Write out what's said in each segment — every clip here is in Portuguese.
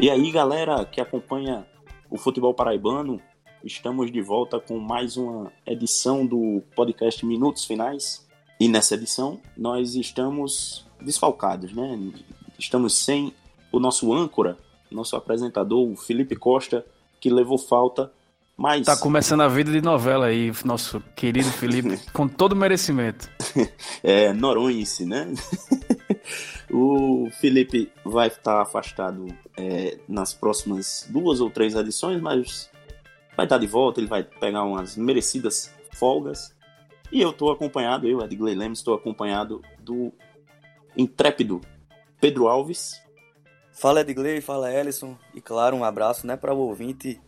E aí, galera que acompanha o futebol paraibano, estamos de volta com mais uma edição do podcast Minutos Finais. E nessa edição nós estamos desfalcados, né? Estamos sem o nosso âncora, nosso apresentador, o Felipe Costa, que levou falta, mas... Tá começando a vida de novela aí, nosso querido Felipe, com todo merecimento. é, Noronhense, né? o Felipe vai estar afastado é, nas próximas duas ou três edições, mas vai estar de volta, ele vai pegar umas merecidas folgas. E eu estou acompanhado, eu, Edgley Lemos, estou acompanhado do intrépido Pedro Alves. Fala Edgley, fala Ellison, e claro, um abraço né, para o ouvinte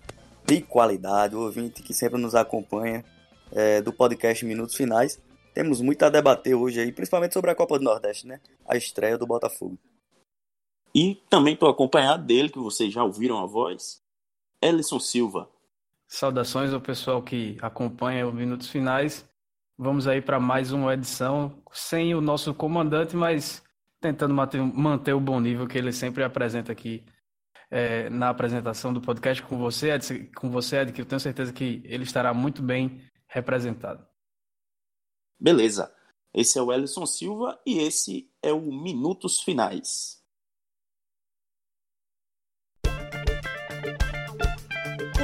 de qualidade, o ouvinte que sempre nos acompanha é, do podcast Minutos Finais. Temos muito a debater hoje aí, principalmente sobre a Copa do Nordeste, né? A estreia do Botafogo. E também estou acompanhado dele, que vocês já ouviram a voz, Ellison Silva. Saudações ao pessoal que acompanha os Minutos Finais. Vamos aí para mais uma edição, sem o nosso comandante, mas tentando manter, manter o bom nível que ele sempre apresenta aqui é, na apresentação do podcast com você, Ed, com você, Ed, que eu tenho certeza que ele estará muito bem representado. Beleza. Esse é o Ellison Silva e esse é o Minutos Finais.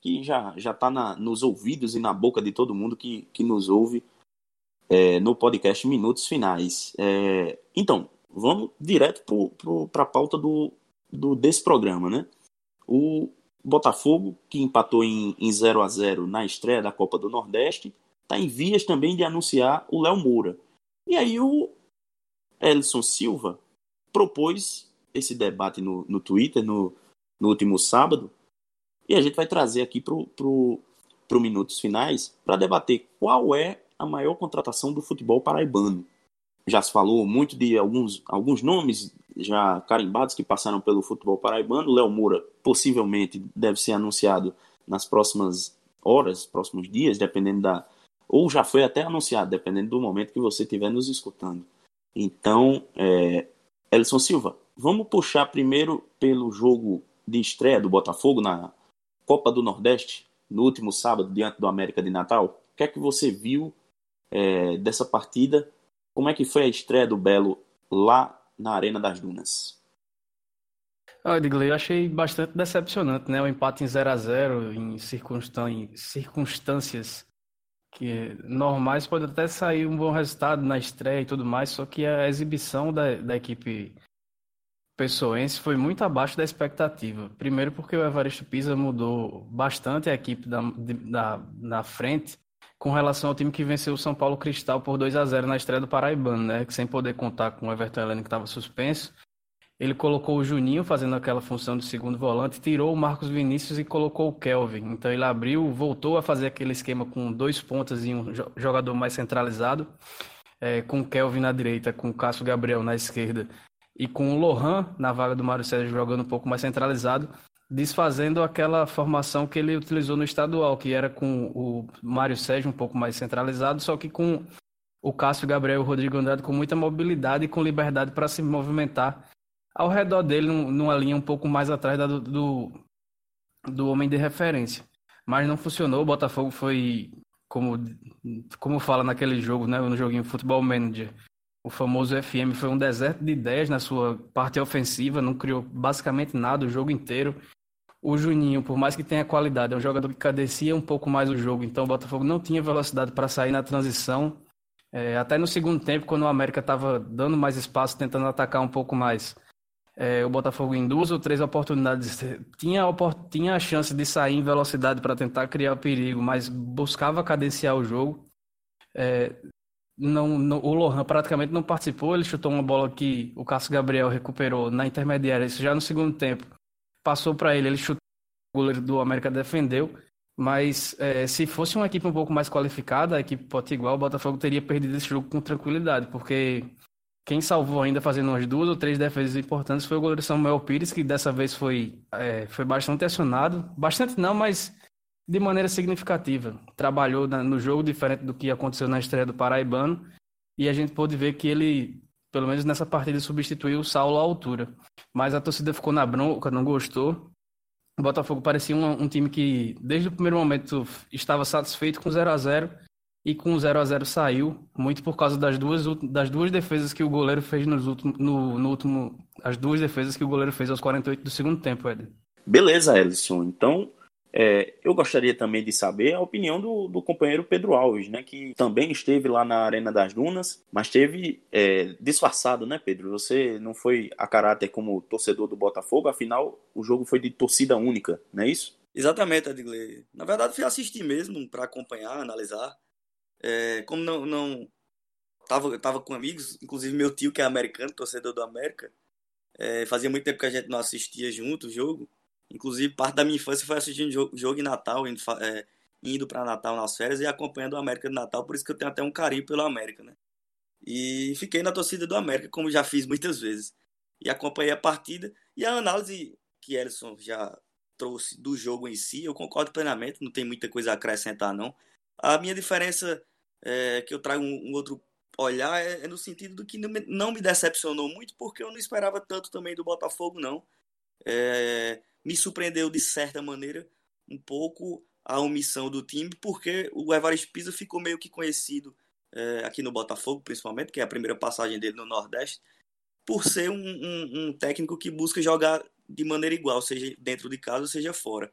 que já já está nos ouvidos e na boca de todo mundo que, que nos ouve é, no podcast Minutos Finais. É, então, vamos direto para a pauta do, do, desse programa, né? O Botafogo, que empatou em, em 0 a 0 na estreia da Copa do Nordeste, está em vias também de anunciar o Léo Moura. E aí o Elson Silva propôs esse debate no, no Twitter no, no último sábado, e a gente vai trazer aqui para o Minutos Finais para debater qual é a maior contratação do futebol paraibano. Já se falou muito de alguns, alguns nomes já carimbados que passaram pelo futebol paraibano. Léo Moura possivelmente deve ser anunciado nas próximas horas, próximos dias, dependendo da. Ou já foi até anunciado, dependendo do momento que você estiver nos escutando. Então, é, Elson Silva, vamos puxar primeiro pelo jogo de estreia do Botafogo na Copa do Nordeste, no último sábado, diante do América de Natal. O que é que você viu é, dessa partida? Como é que foi a estreia do Belo lá na Arena das Dunas? Ah, Digley, eu achei bastante decepcionante, né? O empate em 0 a 0 em circunstâncias que normais pode até sair um bom resultado na estreia e tudo mais, só que a exibição da, da equipe pessoense foi muito abaixo da expectativa. Primeiro porque o Evaristo Pisa mudou bastante a equipe da, da, frente com relação ao time que venceu o São Paulo Cristal por 2 a 0 na estreia do Paraibano, né? Que sem poder contar com o Everton Heleno que estava suspenso, ele colocou o Juninho fazendo aquela função de segundo volante, tirou o Marcos Vinícius e colocou o Kelvin. Então ele abriu, voltou a fazer aquele esquema com dois pontas e um jogador mais centralizado, é, com o Kelvin na direita, com o Cássio Gabriel na esquerda e com o Lohan na vaga do Mário Sérgio jogando um pouco mais centralizado, desfazendo aquela formação que ele utilizou no estadual, que era com o Mário Sérgio um pouco mais centralizado, só que com o Cássio Gabriel e o Rodrigo Andrade com muita mobilidade e com liberdade para se movimentar ao redor dele, numa linha um pouco mais atrás do, do, do homem de referência. Mas não funcionou, o Botafogo foi, como, como fala naquele jogo, né, no joguinho Futebol Manager, o famoso FM foi um deserto de ideias na sua parte ofensiva, não criou basicamente nada o jogo inteiro. O Juninho, por mais que tenha qualidade, é um jogador que cadecia um pouco mais o jogo, então o Botafogo não tinha velocidade para sair na transição. É, até no segundo tempo, quando o América estava dando mais espaço, tentando atacar um pouco mais, é, o Botafogo em duas ou três oportunidades tinha, tinha a chance de sair em velocidade para tentar criar perigo, mas buscava cadenciar o jogo. É, não, não, o Lohan praticamente não participou, ele chutou uma bola que o Cássio Gabriel recuperou na intermediária, isso já no segundo tempo. Passou para ele, ele chutou goleiro do América defendeu. Mas é, se fosse uma equipe um pouco mais qualificada, a equipe igual o Botafogo teria perdido esse jogo com tranquilidade, porque quem salvou ainda fazendo umas duas ou três defesas importantes foi o goleiro Samuel Pires, que dessa vez foi, é, foi bastante acionado. Bastante não, mas de maneira significativa. Trabalhou no jogo diferente do que aconteceu na estreia do Paraibano. E a gente pôde ver que ele, pelo menos nessa partida, substituiu o Saulo à altura. Mas a torcida ficou na bronca, não gostou. O Botafogo parecia um, um time que, desde o primeiro momento, estava satisfeito com 0 a 0 e com o 0 a 0 saiu, muito por causa das duas, das duas defesas que o goleiro fez nos últimos, no, no último. As duas defesas que o goleiro fez aos 48 do segundo tempo, Ed. Beleza, Ellison. Então, é, eu gostaria também de saber a opinião do, do, companheiro Pedro Alves, né, que também esteve lá na Arena das Dunas, mas esteve é, disfarçado, né, Pedro? Você não foi a caráter como torcedor do Botafogo, afinal, o jogo foi de torcida única, não é isso? Exatamente, Edgley. Na verdade, fui assistir mesmo para acompanhar, analisar. É, como não, não tava, tava com amigos, inclusive meu tio que é americano, torcedor do América, é, fazia muito tempo que a gente não assistia junto o jogo. Inclusive, parte da minha infância foi assistindo jogo, jogo em Natal, indo, é, indo para Natal nas férias e acompanhando o América de Natal, por isso que eu tenho até um carinho pelo América, né? E fiquei na torcida do América, como já fiz muitas vezes. E acompanhei a partida e a análise que Ellison já trouxe do jogo em si, eu concordo plenamente, não tem muita coisa a acrescentar, não. A minha diferença é, que eu trago um, um outro olhar é, é, no sentido do que não me, não me, decepcionou muito, porque eu não esperava tanto também do Botafogo, não. É, me surpreendeu de certa maneira um pouco a omissão do time, porque o Evaristo Pisa ficou meio que conhecido é, aqui no Botafogo, principalmente, que é a primeira passagem dele no Nordeste, por ser um, um, um técnico que busca jogar de maneira igual, seja dentro de casa, seja fora.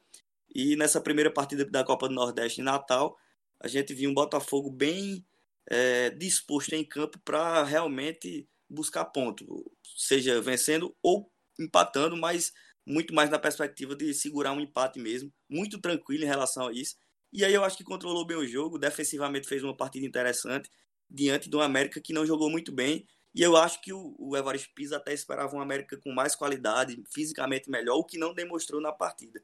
E nessa primeira partida da Copa do Nordeste em Natal, a gente viu um Botafogo bem é, disposto em campo para realmente buscar ponto, seja vencendo ou empatando, mas muito mais na perspectiva de segurar um empate mesmo, muito tranquilo em relação a isso. E aí eu acho que controlou bem o jogo, defensivamente fez uma partida interessante diante de um América que não jogou muito bem. E eu acho que o, o Evaristo Pisa até esperava um América com mais qualidade, fisicamente melhor, o que não demonstrou na partida.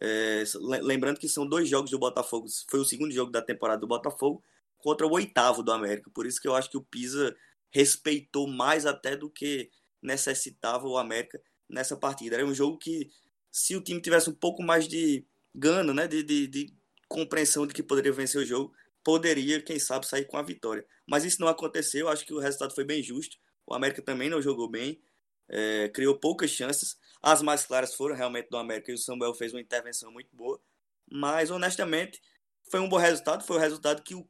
É, lembrando que são dois jogos do Botafogo, foi o segundo jogo da temporada do Botafogo contra o oitavo do América. Por isso que eu acho que o Pisa respeitou mais até do que necessitava o América nessa partida. Era um jogo que, se o time tivesse um pouco mais de gana, né, de, de, de compreensão de que poderia vencer o jogo, poderia, quem sabe, sair com a vitória. Mas isso não aconteceu, acho que o resultado foi bem justo. O América também não jogou bem, é, criou poucas chances. As mais claras foram realmente do América e o Samuel fez uma intervenção muito boa. Mas, honestamente, foi um bom resultado. Foi o resultado que o,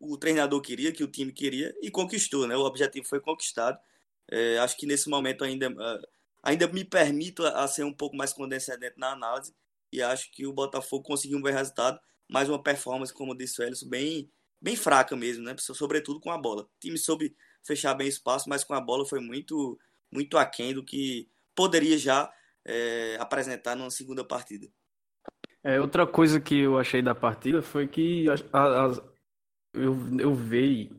o treinador queria, que o time queria e conquistou. Né? O objetivo foi conquistado. É, acho que nesse momento ainda, uh, ainda me permito a, a, ser um pouco mais condescendente na análise e acho que o Botafogo conseguiu um bom resultado. Mais uma performance, como disse o Elson, bem, bem fraca mesmo, né? sobretudo com a bola. O time soube fechar bem espaço, mas com a bola foi muito, muito aquém do que poderia já é, apresentar numa segunda partida. É, outra coisa que eu achei da partida foi que as, as, eu, eu vi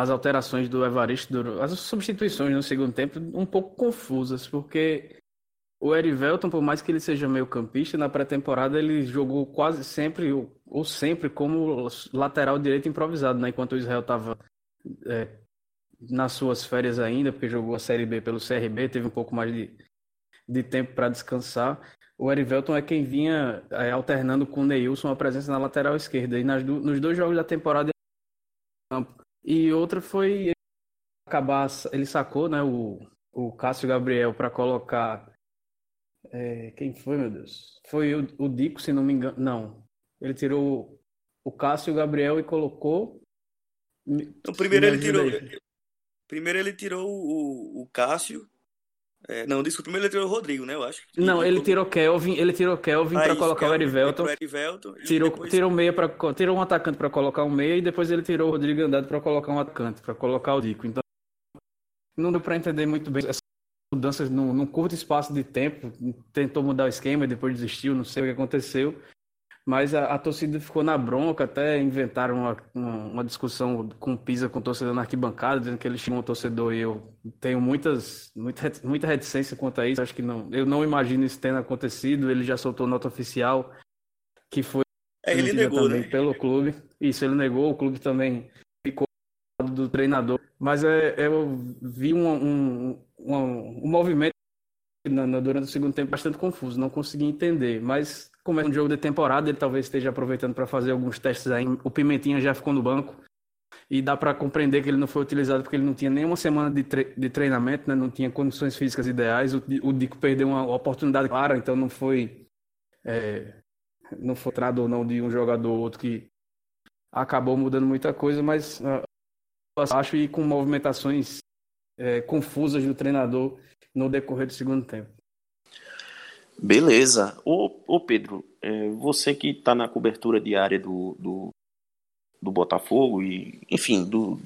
as alterações do Evaristo, as substituições no segundo tempo, um pouco confusas, porque o Erivelton, por mais que ele seja meio campista, na pré-temporada ele jogou quase sempre, ou sempre, como lateral direito improvisado, né? enquanto o Israel estava é, nas suas férias ainda, porque jogou a Série B pelo CRB, teve um pouco mais de, de tempo para descansar. O Erivelton é quem vinha é, alternando com o Neilson a presença na lateral esquerda. E nas, nos dois jogos da temporada e outra foi acabar, ele sacou, né, o, o Cássio Gabriel para colocar é, quem foi, meu Deus? Foi o, o Dico, se não me engano. Não. Ele tirou o Cássio Gabriel e colocou. Então, primeiro ele tirou. Primeiro ele tirou o, o Cássio é, não, desculpa, primeiro ele tirou o Rodrigo, né? Eu acho. Não, ele tirou Kelvin, ele tirou Kelvin ah, para colocar Kelvin, o Erivelton. Erivelton tirou, depois... tirou meia para tirou um atacante para colocar um meia e depois ele tirou o Rodrigo Andrade para colocar um atacante, para colocar o Dico. Então não deu para entender muito bem essas mudanças num, num curto espaço de tempo. Tentou mudar o esquema e depois desistiu, não sei o que aconteceu. Mas a, a, torcida ficou na bronca, até inventaram uma, uma, uma, discussão com o Pisa com o torcedor na arquibancada, dizendo que ele tinha um torcedor e eu tenho muitas, muita, muita reticência quanto a isso. Acho que não, eu não imagino isso tendo acontecido. Ele já soltou nota oficial que foi é, ele negou, também né? pelo clube. Isso, ele negou, o clube também ficou do treinador. Mas é, eu vi um, um, um, um movimento durante o segundo tempo bastante confuso, não consegui entender. Mas como é um jogo de temporada, ele talvez esteja aproveitando para fazer alguns testes aí. O Pimentinha já ficou no banco e dá para compreender que ele não foi utilizado porque ele não tinha nenhuma semana de, tre de treinamento, né? não tinha condições físicas ideais. O, o Dico perdeu uma oportunidade clara, então não foi é, não foi trado ou não de um jogador ou outro que acabou mudando muita coisa, mas uh, acho e com movimentações é, confusas do treinador no decorrer do segundo tempo. Beleza. Ô, ô Pedro, é, você que está na cobertura diária do, do, do, Botafogo e, enfim, do,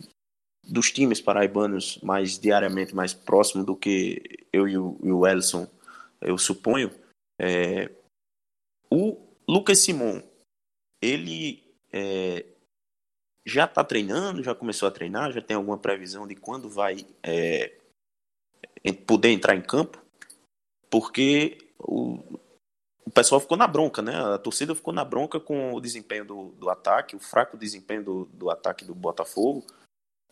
dos times paraibanos mais diariamente mais próximo do que eu e o, e o Ellison, eu suponho, é, o Lucas Simon, ele é, já está treinando, já começou a treinar, já tem alguma previsão de quando vai é, poder entrar em campo? Porque o, o pessoal ficou na bronca, né? A torcida ficou na bronca com o desempenho do, do ataque, o fraco desempenho do, do ataque do Botafogo,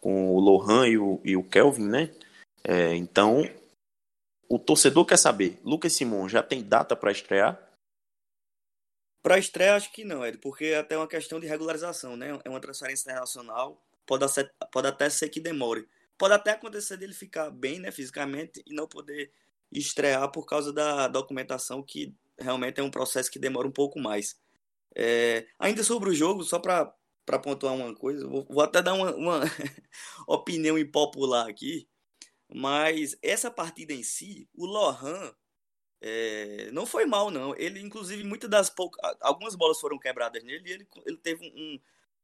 com o Lohan e o, e o Kelvin, né? É, então, o torcedor quer saber, Lucas Simon já tem data para estrear? Para estreia, acho que não, Ed, porque é até uma questão de regularização, né? É uma transferência internacional, pode, ser, pode até ser que demore. Pode até acontecer dele ficar bem, né, fisicamente, e não poder estrear por causa da documentação, que realmente é um processo que demora um pouco mais. É, ainda sobre o jogo, só para pontuar uma coisa, vou, vou até dar uma, uma opinião impopular aqui, mas essa partida em si, o Lohan é, não foi mal, não. Ele, inclusive, muitas das poucas. Algumas bolas foram quebradas nele e ele, ele teve um,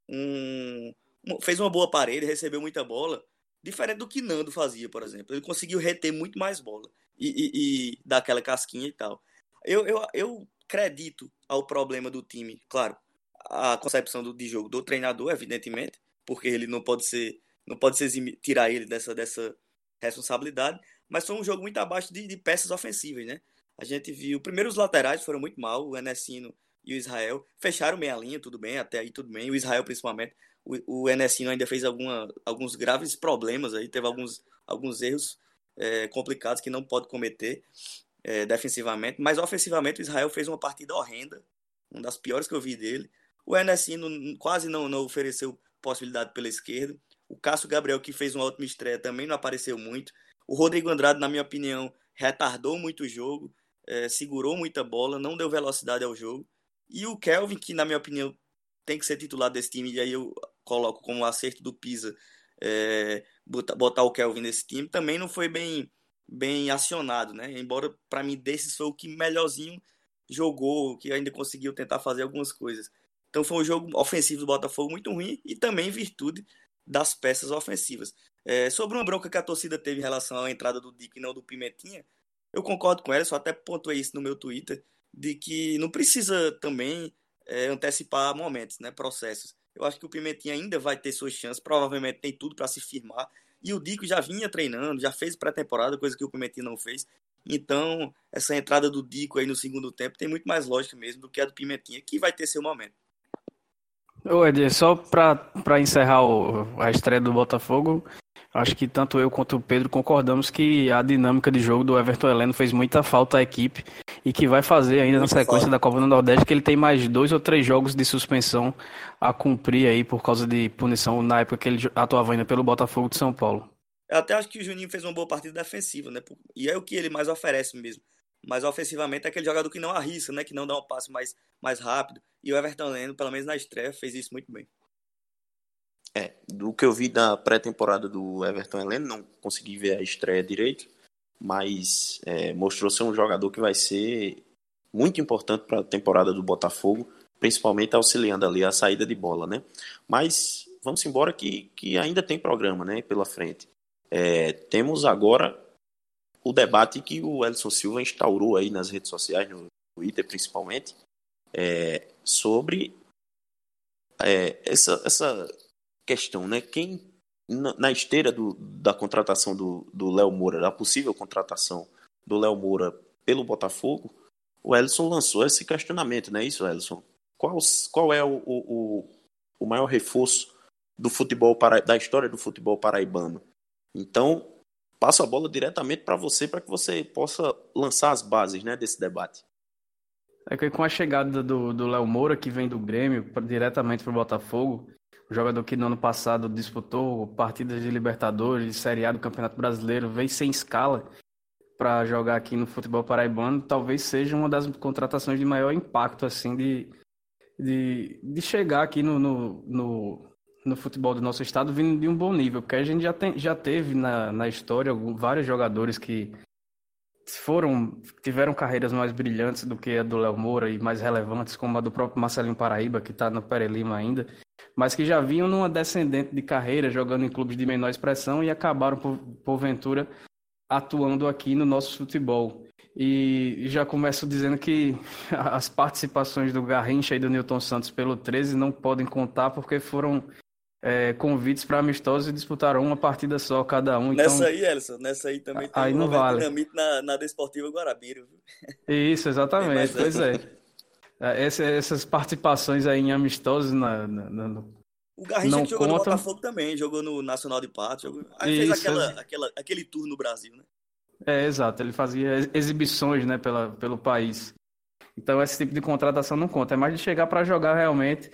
um, um, Fez uma boa parede, recebeu muita bola. Diferente do que Nando fazia, por exemplo. Ele conseguiu reter muito mais bola e, e, e dar aquela casquinha e tal. Eu, eu, eu acredito ao problema do time, claro, a concepção do, de jogo do treinador, evidentemente, porque ele não pode ser. Não pode ser tirar ele dessa, dessa responsabilidade, mas foi um jogo muito abaixo de, de peças ofensivas, né? A gente viu, primeiro os laterais foram muito mal, o Enesino e o Israel fecharam meia linha, tudo bem, até aí tudo bem, o Israel principalmente. O, o Enesino ainda fez alguma, alguns graves problemas aí, teve alguns, alguns erros é, complicados que não pode cometer é, defensivamente, mas ofensivamente o Israel fez uma partida horrenda, uma das piores que eu vi dele. O Enesino quase não, não ofereceu possibilidade pela esquerda. O Cássio Gabriel, que fez uma ótima estreia, também não apareceu muito. O Rodrigo Andrade, na minha opinião, retardou muito o jogo é, segurou muita bola, não deu velocidade ao jogo. E o Kelvin, que na minha opinião tem que ser titular desse time, e aí eu coloco como acerto do Pisa é, botar, botar o Kelvin nesse time, também não foi bem, bem acionado, né? Embora para mim desses foi o que melhorzinho jogou, que ainda conseguiu tentar fazer algumas coisas. Então foi um jogo ofensivo do Botafogo muito ruim e também em virtude das peças ofensivas. É, sobre uma bronca que a torcida teve em relação à entrada do Dick e não do Pimentinha, eu concordo com ela, só até pontuei isso no meu Twitter, de que não precisa também é, antecipar momentos, né, processos. Eu acho que o Pimentinha ainda vai ter suas chances, provavelmente tem tudo para se firmar. E o Dico já vinha treinando, já fez pré-temporada, coisa que o Pimentinha não fez. Então, essa entrada do Dico aí no segundo tempo tem muito mais lógica mesmo do que a do Pimentinha, que vai ter seu momento. Ô, Ed, só para encerrar o, a estreia do Botafogo, Acho que tanto eu quanto o Pedro concordamos que a dinâmica de jogo do Everton Heleno fez muita falta à equipe e que vai fazer ainda na sequência falta. da Copa do Nordeste, que ele tem mais dois ou três jogos de suspensão a cumprir aí por causa de punição na época que ele atuava ainda pelo Botafogo de São Paulo. Eu até acho que o Juninho fez uma boa partida defensiva, né? E é o que ele mais oferece mesmo. Mas ofensivamente é aquele jogador que não arrisca, né? Que não dá um passe mais, mais rápido. E o Everton Leno, pelo menos na estreia, fez isso muito bem. É, do que eu vi da pré-temporada do Everton Heleno, não consegui ver a estreia direito, mas é, mostrou ser um jogador que vai ser muito importante para a temporada do Botafogo, principalmente auxiliando ali a saída de bola, né? Mas vamos embora que, que ainda tem programa, né, pela frente. É, temos agora o debate que o Elson Silva instaurou aí nas redes sociais, no Twitter principalmente, é, sobre é, essa, essa questão, né? Quem na esteira do, da contratação do Léo Moura, da possível contratação do Léo Moura pelo Botafogo, o Ellison lançou esse questionamento, não é isso, Ellison? Qual, qual é o, o, o maior reforço do futebol para, da história do futebol paraibano? Então, passo a bola diretamente para você para que você possa lançar as bases né, desse debate. É que com a chegada do Léo Moura, que vem do Grêmio diretamente para o Botafogo, jogador que no ano passado disputou partidas de Libertadores, Série A do Campeonato Brasileiro, veio sem escala para jogar aqui no futebol paraibano, talvez seja uma das contratações de maior impacto, assim, de, de, de chegar aqui no, no, no, no, futebol do nosso estado vindo de um bom nível, porque a gente já, tem, já teve na, na história vários jogadores que foram tiveram carreiras mais brilhantes do que a do Léo Moura e mais relevantes, como a do próprio Marcelinho Paraíba, que está no Perelima ainda, mas que já vinham numa descendente de carreira, jogando em clubes de menor expressão e acabaram, por, porventura, atuando aqui no nosso futebol. E já começo dizendo que as participações do Garrincha e do Newton Santos pelo 13 não podem contar porque foram é, convites para amistosos e disputaram uma partida só cada um. Então... Nessa aí, Elson, nessa aí também tem aí não vale. dinamite na, na Desportiva Guarabira. Isso, exatamente, pois é. É, essa, essas participações aí em amistosos na, na, na o Garrincha que jogou conta... no Botafogo também, jogou no Nacional de Pato, jogou... aí Isso, fez aquela, aquela, aquele tour no Brasil, né? É, exato, ele fazia exibições né, pela, pelo país. Então esse tipo de contratação não conta, é mais de chegar para jogar realmente.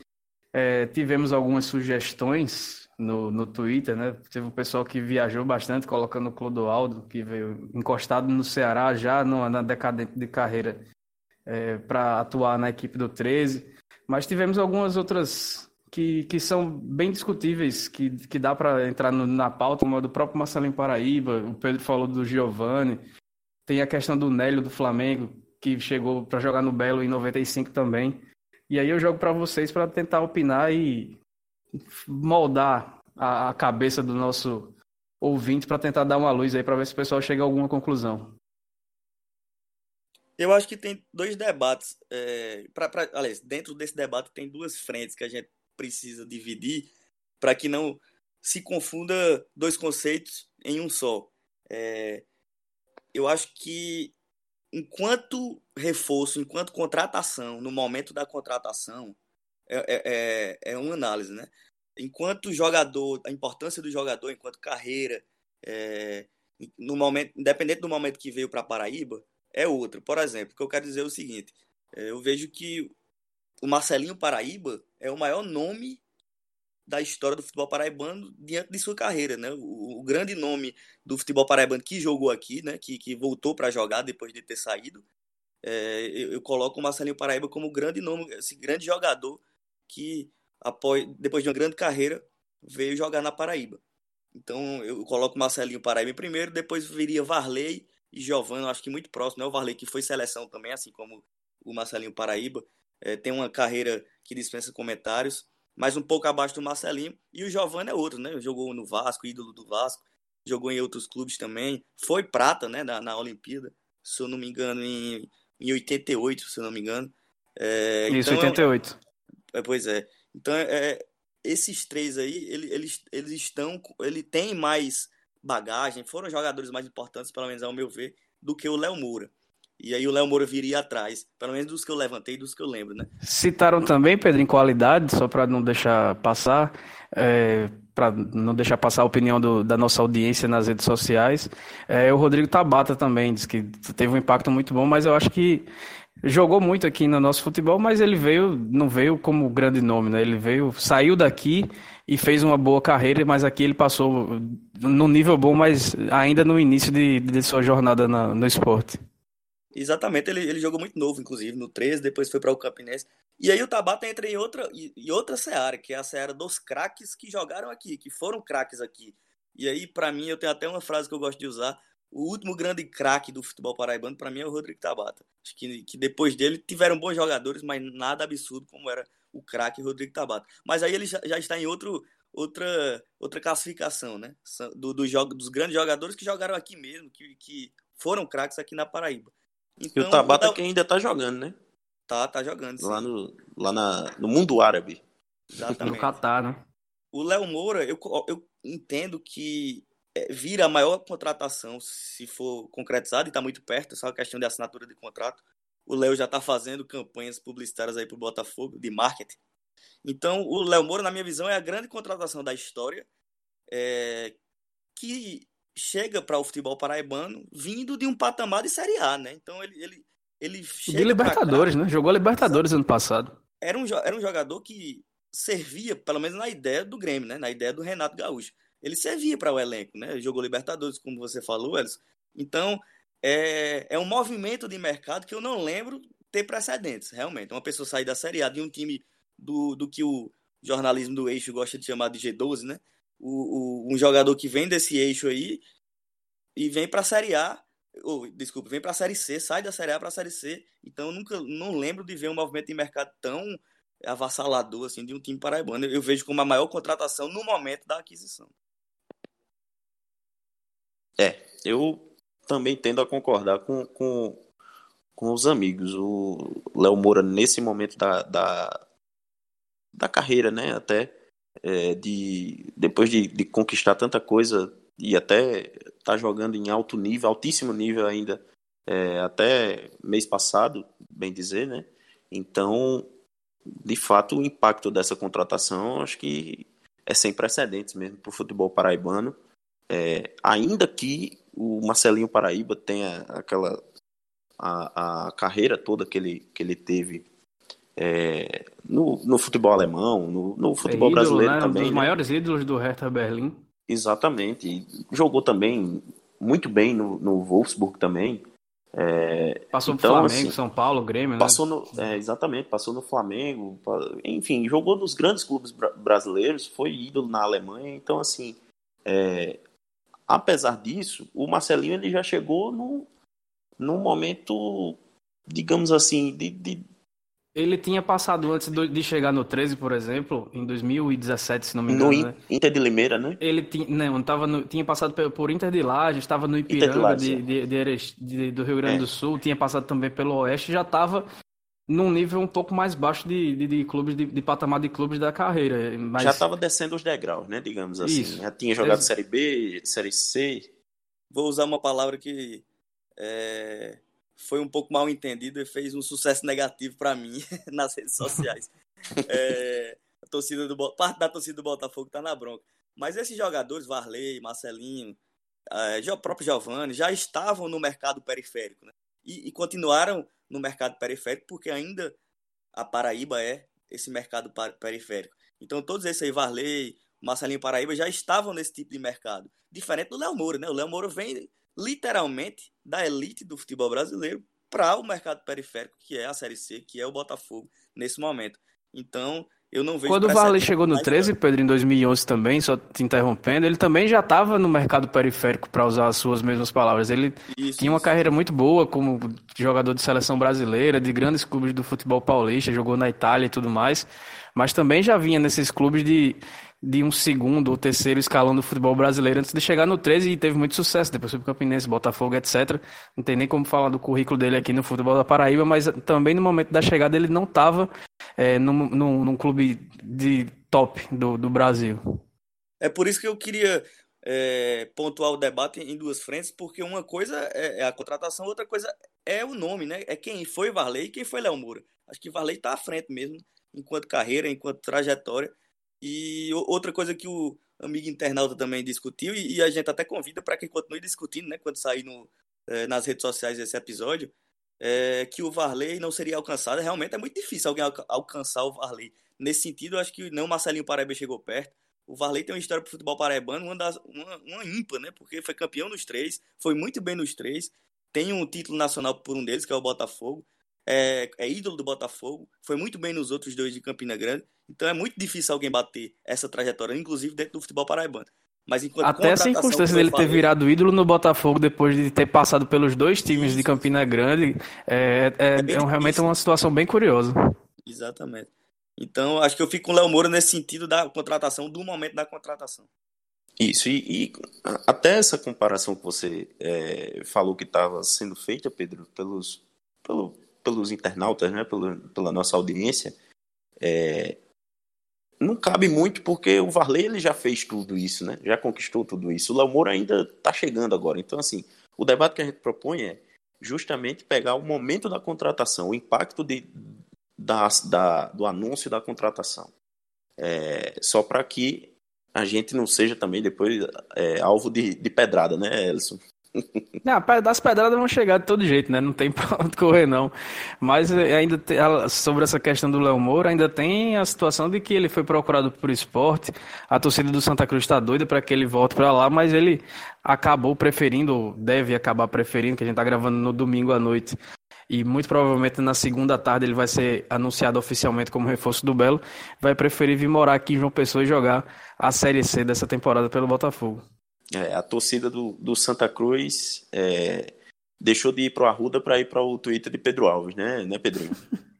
É, tivemos algumas sugestões no, no Twitter, né? Teve um pessoal que viajou bastante, colocando o Clodoaldo, que veio encostado no Ceará já na decadente de carreira é, para atuar na equipe do 13. Mas tivemos algumas outras que, que são bem discutíveis, que, que dá para entrar no, na pauta, como a do próprio Marcelinho Paraíba, o Pedro falou do Giovani, tem a questão do Nélio do Flamengo, que chegou para jogar no Belo em 95 também. E aí eu jogo para vocês para tentar opinar e moldar a, a cabeça do nosso ouvinte para tentar dar uma luz aí para ver se o pessoal chega a alguma conclusão. Eu acho que tem dois debates. É, pra, pra, aliás, dentro desse debate tem duas frentes que a gente precisa dividir para que não se confunda dois conceitos em um só. É, eu acho que enquanto reforço, enquanto contratação, no momento da contratação, é, é, é, é uma análise, né? Enquanto jogador, a importância do jogador enquanto carreira, é, no momento, independente do momento que veio para Paraíba, é outra. Por exemplo, o que eu quero dizer é o seguinte: é, eu vejo que o Marcelinho Paraíba é o maior nome da história do futebol paraibano diante de sua carreira, né? O, o grande nome do futebol paraibano que jogou aqui, né? Que, que voltou para jogar depois de ter saído. É, eu, eu, coloco o Marcelinho Paraíba como grande nome, esse grande jogador que após, depois de uma grande carreira veio jogar na Paraíba. Então eu coloco o Marcelinho Paraíba primeiro, depois viria Varley e Giovanni, acho que muito próximo, né? O Varley que foi seleção também, assim como o Marcelinho Paraíba é, tem uma carreira que dispensa comentários, mas um pouco abaixo do Marcelinho. E o Giovanni é outro, né? Jogou no Vasco, ídolo do Vasco, jogou em outros clubes também. Foi prata, né, na, na Olimpíada, se eu não me engano, em, em 88, se eu não me engano. É, Isso, então, 88. É, pois é. Então, é, esses três aí, eles, eles estão. Ele tem mais bagagem, foram jogadores mais importantes, pelo menos ao meu ver, do que o Léo Moura. E aí o Léo Moura viria atrás, pelo menos dos que eu levantei, dos que eu lembro, né? Citaram também, Pedro, em qualidade, só para não deixar passar, é, para não deixar passar a opinião do, da nossa audiência nas redes sociais, é, o Rodrigo Tabata também diz que teve um impacto muito bom, mas eu acho que jogou muito aqui no nosso futebol, mas ele veio, não veio como grande nome, né? Ele veio, saiu daqui e fez uma boa carreira, mas aqui ele passou no nível bom, mas ainda no início de, de sua jornada na, no esporte. Exatamente, ele, ele jogou muito novo, inclusive, no 13, depois foi para o Campinense. E aí o Tabata entra em outra, em outra seara, que é a seara dos craques que jogaram aqui, que foram craques aqui. E aí, para mim, eu tenho até uma frase que eu gosto de usar. O último grande craque do futebol paraibano, para mim, é o Rodrigo Tabata. Acho que, que depois dele tiveram bons jogadores, mas nada absurdo como era o craque Rodrigo Tabata. Mas aí ele já, já, está em outro, outra, outra classificação, né? Do, do jogo, dos grandes jogadores que jogaram aqui mesmo, que, que foram craques aqui na Paraíba. Então, e o Tabata que ainda tá jogando, né? Tá, tá jogando. Sim. Lá, no, lá na, no mundo árabe. Exatamente. No Catar, né? O Léo Moura, eu, eu entendo que vira a maior contratação se for concretizado e está muito perto, é só a questão de assinatura de contrato. O Léo já está fazendo campanhas publicitárias aí para o Botafogo, de marketing. Então, o Léo Moura, na minha visão, é a grande contratação da história é, que chega para o futebol paraibano vindo de um patamar de Série A, né? Então, ele, ele, ele chega. De Libertadores, né? Jogou Libertadores ano passado. Era um, era um jogador que servia, pelo menos na ideia do Grêmio, né? Na ideia do Renato Gaúcho ele servia para o elenco, né? Jogou Libertadores, como você falou, Elson. Então, é, é um movimento de mercado que eu não lembro ter precedentes, realmente. Uma pessoa sair da Série A de um time do, do que o jornalismo do eixo gosta de chamar de G12, né? O, o um jogador que vem desse eixo aí e vem para a Série A, ou, desculpa, vem para a Série C, sai da Série A para a Série C. Então, eu nunca não lembro de ver um movimento de mercado tão avassalador assim de um time paraibano. Eu vejo como a maior contratação no momento da aquisição. É, eu também tendo a concordar com, com, com os amigos. O Léo Moura, nesse momento da, da, da carreira, né? Até é, de depois de, de conquistar tanta coisa e até tá jogando em alto nível, altíssimo nível ainda, é, até mês passado, bem dizer, né? Então, de fato, o impacto dessa contratação acho que é sem precedentes mesmo para o futebol paraibano. É, ainda que o Marcelinho Paraíba tenha aquela a, a carreira toda que ele, que ele teve é, no, no futebol alemão, no, no futebol é ídolo, brasileiro né? também. Um dos né? maiores ídolos do Hertha Berlim. Exatamente. E jogou também muito bem no, no Wolfsburg também. É, passou então, no Flamengo, assim, São Paulo, Grêmio, né? Passou no, é, exatamente, passou no Flamengo, enfim, jogou nos grandes clubes brasileiros, foi ídolo na Alemanha, então assim, é, apesar disso, o Marcelinho ele já chegou no, num momento, digamos assim, de, de... Ele tinha passado antes de chegar no 13, por exemplo, em 2017, se não me engano. No né? Inter de Limeira, né? Ele tinha, não, tava no, tinha passado por Inter de Laje, estava no Ipiranga de, de, de, de, do Rio Grande é. do Sul, tinha passado também pelo Oeste, já estava num nível um pouco mais baixo de, de, de clubes, de, de, patamar de clubes da carreira. Mas... Já estava descendo os degraus, né? Digamos assim. Isso. Já tinha jogado Série B, Série C. Vou usar uma palavra que é, foi um pouco mal entendida e fez um sucesso negativo para mim nas redes sociais. é, a torcida do, parte da torcida do Botafogo está na bronca. Mas esses jogadores, Varley, Marcelinho, é, o próprio Giovanni, já estavam no mercado periférico. Né? E, e continuaram no mercado periférico, porque ainda a Paraíba é esse mercado periférico. Então todos esses aí, Varley, Marcelinho Paraíba, já estavam nesse tipo de mercado. Diferente do Léo Moura, né? O Léo Moura vem literalmente da elite do futebol brasileiro para o mercado periférico, que é a Série C, que é o Botafogo nesse momento. Então, eu não vejo Quando o Varley chegou no 13, Pedro, em 2011 também, só te interrompendo, ele também já estava no mercado periférico, para usar as suas mesmas palavras. Ele isso, tinha uma isso. carreira muito boa como jogador de seleção brasileira, de grandes clubes do futebol paulista, jogou na Itália e tudo mais, mas também já vinha nesses clubes de de um segundo ou terceiro escalão do futebol brasileiro antes de chegar no 13 e teve muito sucesso. Depois foi pro Campinense, Botafogo, etc. Não tem nem como falar do currículo dele aqui no futebol da Paraíba, mas também no momento da chegada ele não estava é, num, num, num, clube de top do, do Brasil. É por isso que eu queria é, pontuar o debate em duas frentes, porque uma coisa é, é a contratação, outra coisa é o nome, né? É quem foi Varley e quem foi Léo Moura. Acho que Varley está à frente mesmo, enquanto carreira, enquanto trajetória. E outra coisa que o amigo internauta também discutiu, e, a gente até convida para que continue discutindo, né, quando sair no, é, nas redes sociais esse episódio, é, que o Varley não seria alcançado. Realmente é muito difícil alguém alcançar o Varley. Nesse sentido, eu acho que nem o Marcelinho Paraíba chegou perto. O Varley tem uma história para o futebol paraibano, uma, das, uma, uma ímpar, né? Porque foi campeão nos três, foi muito bem nos três, tem um título nacional por um deles, que é o Botafogo é, é, ídolo do Botafogo, foi muito bem nos outros dois de Campina Grande, então é muito difícil alguém bater essa trajetória, inclusive dentro do futebol paraibano. Mas enquanto Até a circunstância dele falei, ter virado ídolo no Botafogo depois de ter passado pelos dois times isso, de Campina Grande é, é, é, é realmente uma situação bem curiosa. Exatamente. Então, acho que eu fico com o Léo Moura nesse sentido da contratação, do momento da contratação. Isso, e, e até essa comparação que você é, falou que estava sendo feita, Pedro, pelos, pelo, pelos internautas, né, pela, pela nossa audiência, é, não cabe muito porque o Varley ele já fez tudo isso, né? Já conquistou tudo isso. O Léo Moura ainda está chegando agora. Então, assim, o debate que a gente propõe é justamente pegar o momento da contratação, o impacto de, da, da, do anúncio da contratação. É, só para que a gente não seja também depois é, alvo de, de pedrada, né, Elson? Não, as pedradas vão chegar de todo jeito, né? Não tem pra onde correr, não. Mas eh, ainda tem, sobre essa questão do Léo Moura, ainda tem a situação de que ele foi procurado por esporte. A torcida do Santa Cruz está doida para que ele volte para lá, mas ele acabou preferindo, deve acabar preferindo, que a gente está gravando no domingo à noite. E muito provavelmente na segunda tarde ele vai ser anunciado oficialmente como reforço do Belo. Vai preferir vir morar aqui em João Pessoa e jogar a Série C dessa temporada pelo Botafogo. É, a torcida do, do Santa Cruz é, deixou de ir pro Arruda para ir para o Twitter de Pedro Alves, né, né Pedrinho?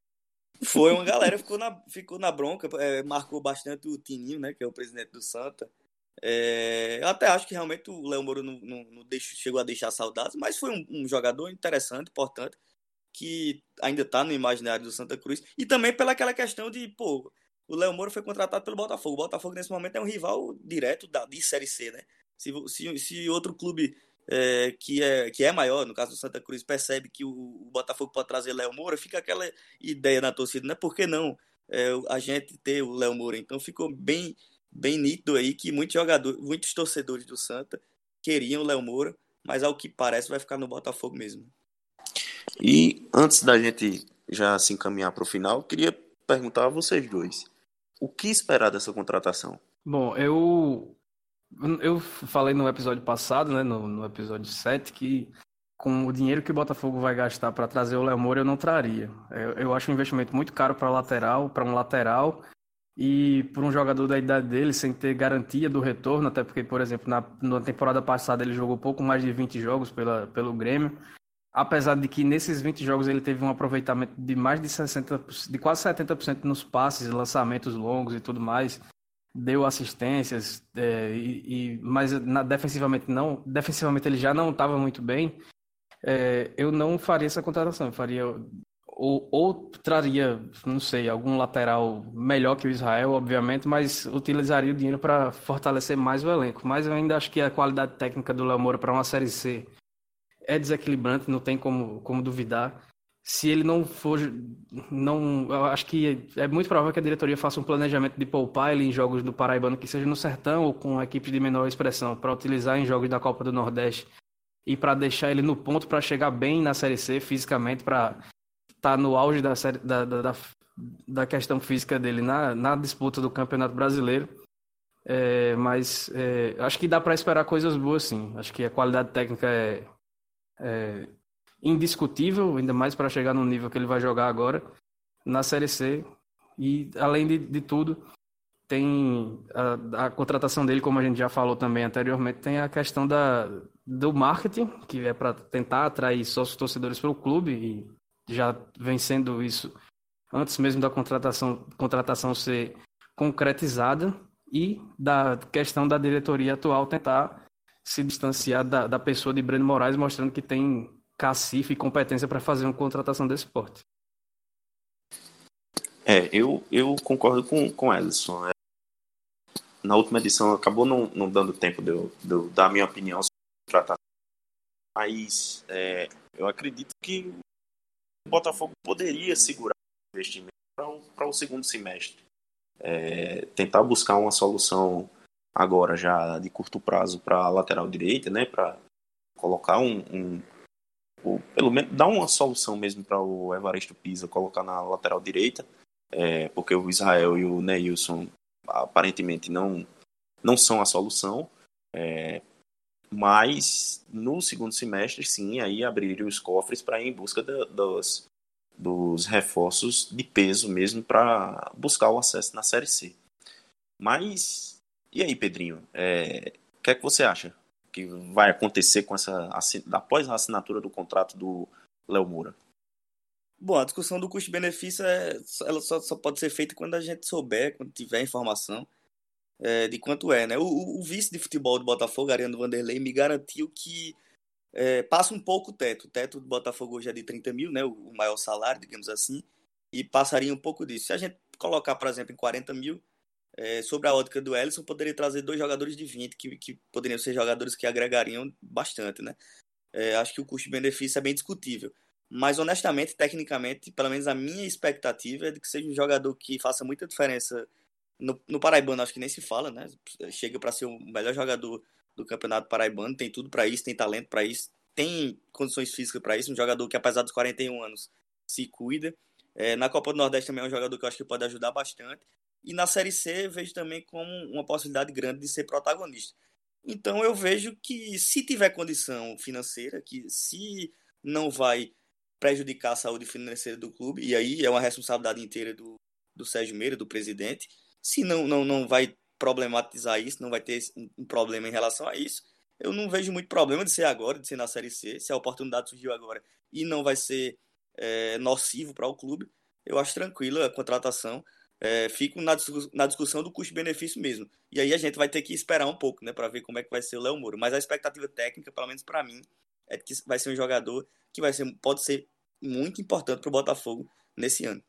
Foi uma galera ficou na, ficou na bronca, é, marcou bastante o Tininho, né, que é o presidente do Santa. É, eu até acho que realmente o Léo Moro não, não, não deixou, chegou a deixar saudades, mas foi um, um jogador interessante, importante, que ainda está no imaginário do Santa Cruz. E também pela aquela questão de, pô, o Léo Moro foi contratado pelo Botafogo. O Botafogo, nesse momento, é um rival direto da, de Série C, né? Se, se, se outro clube é, que, é, que é maior, no caso do Santa Cruz, percebe que o, o Botafogo pode trazer Léo Moura, fica aquela ideia na torcida, né? Por que não é, a gente ter o Léo Moura? Então ficou bem, bem nítido aí que muitos jogadores, muitos torcedores do Santa queriam o Léo Moura, mas ao que parece vai ficar no Botafogo mesmo. E antes da gente já se encaminhar para o final, queria perguntar a vocês dois: o que esperar dessa contratação? Bom, eu eu falei no episódio passado, né, no, no episódio 7, que com o dinheiro que o Botafogo vai gastar para trazer o Léo Moura, eu não traria. Eu, eu acho um investimento muito caro para lateral, para um lateral e para um jogador da idade dele, sem ter garantia do retorno, até porque, por exemplo, na, na temporada passada ele jogou pouco mais de 20 jogos pela, pelo Grêmio. Apesar de que nesses 20 jogos ele teve um aproveitamento de mais de 60%, de quase 70% nos passes, lançamentos longos e tudo mais deu assistências, é, e, e, mas na, defensivamente não, defensivamente ele já não estava muito bem, é, eu não faria essa contratação, eu faria ou, ou, traria, não sei, algum lateral melhor que o Israel, obviamente, mas utilizaria o dinheiro para fortalecer mais o elenco. Mas eu ainda acho que a qualidade técnica do Léo Moura para uma Série C é desequilibrante, não tem como, como duvidar se ele não for. Não, eu acho que é muito provável que a diretoria faça um planejamento de poupar ele em jogos do Paraibano, que seja no Sertão ou com equipes de menor expressão, para utilizar em jogos da Copa do Nordeste e para deixar ele no ponto para chegar bem na Série C fisicamente, para estar tá no auge da, série, da, da, da, questão física dele na, na disputa do Campeonato Brasileiro. É, mas é, acho que dá para esperar coisas boas, sim. Acho que a qualidade técnica é, é indiscutível, ainda mais para chegar no nível que ele vai jogar agora na Série C. E além de, de tudo, tem a, a, contratação dele, como a gente já falou também anteriormente, tem a questão da, do marketing, que é para tentar atrair sócios torcedores para o clube, e já vem sendo isso antes mesmo da contratação, contratação ser concretizada, e da questão da diretoria atual tentar se distanciar da, da pessoa de Breno Moraes, mostrando que tem cacife e competência para fazer uma contratação desse porte. É, eu, eu concordo com, com Ellison. É, na última edição acabou não, não dando tempo de eu, de dar minha opinião sobre a contratação. Mas é, eu acredito que o Botafogo poderia segurar o investimento para o segundo semestre. É, tentar buscar uma solução agora já de curto prazo para a lateral direita, né, para colocar um, um, Tipo, pelo menos dar uma solução mesmo para o Evaristo Pisa colocar na lateral direita, é, porque o Israel e o Neilson aparentemente não, não são a solução. É, mas no segundo semestre, sim, aí abriria os cofres para ir em busca da, dos, dos reforços de peso mesmo para buscar o acesso na Série C. Mas, e aí, Pedrinho? É, o que é que você acha? Que vai acontecer com essa após a assinatura do contrato do Léo Moura? Bom, a discussão do custo-benefício é, ela só, só, pode ser feita quando a gente souber, quando tiver informação é, de quanto é, né? O, o, vice de futebol do Botafogo, Ariano Vanderlei, me garantiu que é, passa um pouco o teto. O teto do Botafogo hoje é de 30 mil, né? O, maior salário, digamos assim, e passaria um pouco disso. Se a gente colocar, por exemplo, em 40 mil, é, sobre a ótica do Ellison, poderia trazer dois jogadores de 20, que, que poderiam ser jogadores que agregariam bastante, né? É, acho que o custo-benefício é bem discutível. Mas, honestamente, tecnicamente, pelo menos a minha expectativa é de que seja um jogador que faça muita diferença. No, no Paraibano, acho que nem se fala, né? Chega para ser o melhor jogador do Campeonato Paraibano, tem tudo para isso, tem talento para isso, tem condições físicas para isso. Um jogador que, apesar dos 41 anos, se cuida. É, na Copa do Nordeste também é um jogador que eu acho que pode ajudar bastante. E na Série C vejo também como uma possibilidade grande de ser protagonista. Então eu vejo que se tiver condição financeira, que se não vai prejudicar a saúde financeira do clube, e aí é uma responsabilidade inteira do, do Sérgio Meira, do presidente, se não, não, não vai problematizar isso, não vai ter um problema em relação a isso, eu não vejo muito problema de ser agora, de ser na Série C, se a oportunidade surgiu agora e não vai ser é, nocivo para o clube, eu acho tranquila a contratação. É, fico na, na discussão do custo-benefício mesmo. E aí a gente vai ter que esperar um pouco, né, para ver como é que vai ser o Léo Moura. Mas a expectativa técnica, pelo menos para mim, é que vai ser um jogador que vai ser, pode ser muito importante para o Botafogo nesse ano.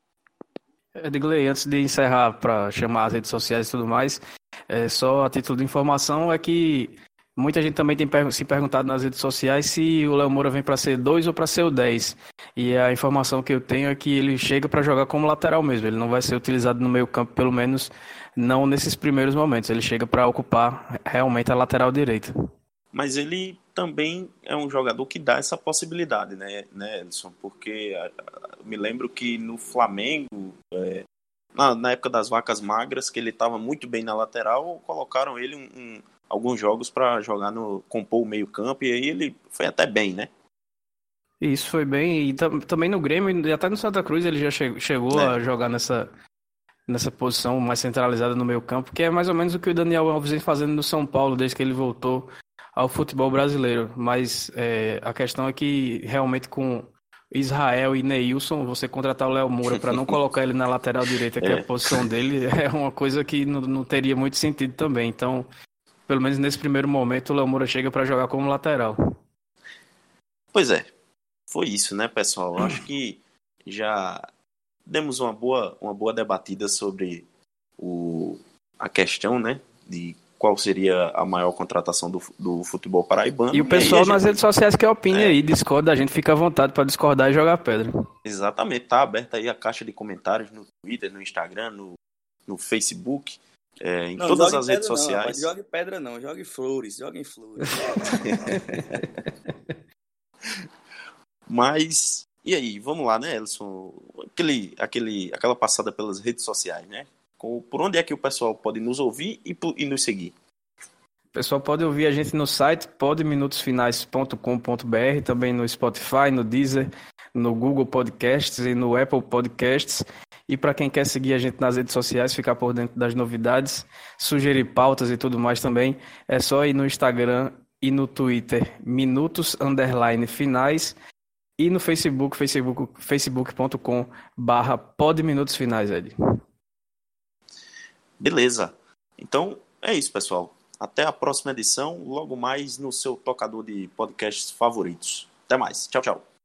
Edgley, antes de encerrar para chamar as redes sociais e tudo mais, é, só a título de informação é que muita gente também tem se perguntado nas redes sociais se o Léo Moura vem para ser 2 ou para ser o 10. E a informação que eu tenho é que ele chega para jogar como lateral mesmo, ele não vai ser utilizado no meio campo, pelo menos não nesses primeiros momentos, ele chega para ocupar realmente a lateral direita. Mas ele também é um jogador que dá essa possibilidade, né, né Edson? Porque me lembro que no Flamengo, é, na, na, época das vacas magras, que ele estava muito bem na lateral, colocaram ele um, um, alguns jogos para jogar no compor o meio campo e aí ele foi até bem, né? Isso foi bem e também no Grêmio e até no Santa Cruz ele já che chegou é. a jogar nessa nessa posição mais centralizada no meio campo, que é mais ou menos o que o Daniel Alves vem fazendo no São Paulo desde que ele voltou ao futebol brasileiro. Mas é, a questão é que realmente com Israel e Neilson, você contratar o Léo Moura para não colocar ele na lateral direita, que é, é a posição dele, é uma coisa que não, não, teria muito sentido também. Então, pelo menos nesse primeiro momento, o Léo Moura chega para jogar como lateral. Pois é, foi isso, né, pessoal? Acho que já demos uma boa, uma boa debatida sobre o, a questão, né, de qual seria a maior contratação do, do futebol paraibano. E o pessoal e nas gente... redes sociais que opina é. aí, discorda, a gente fica à vontade para discordar e jogar pedra. Exatamente, tá aberta aí a caixa de comentários no Twitter, no Instagram, no, no Facebook, é, em não, todas as redes não, sociais. Jogue pedra não, jogue flores, jogue flores. Mas, e aí, vamos lá, né, Elson? Aquele, aquele, aquela passada pelas redes sociais, né? Por onde é que o pessoal pode nos ouvir e, e nos seguir? O pessoal pode ouvir a gente no site podminutosfinais.com.br, também no Spotify, no Deezer, no Google Podcasts e no Apple Podcasts. E para quem quer seguir a gente nas redes sociais, ficar por dentro das novidades, sugerir pautas e tudo mais também, é só ir no Instagram e no Twitter, minutos underline finais, e no Facebook, facebook facebook.com barra podminutosfinais, Ed. Beleza. Então é isso, pessoal. Até a próxima edição, logo mais no seu tocador de podcasts favoritos. Até mais. Tchau, tchau.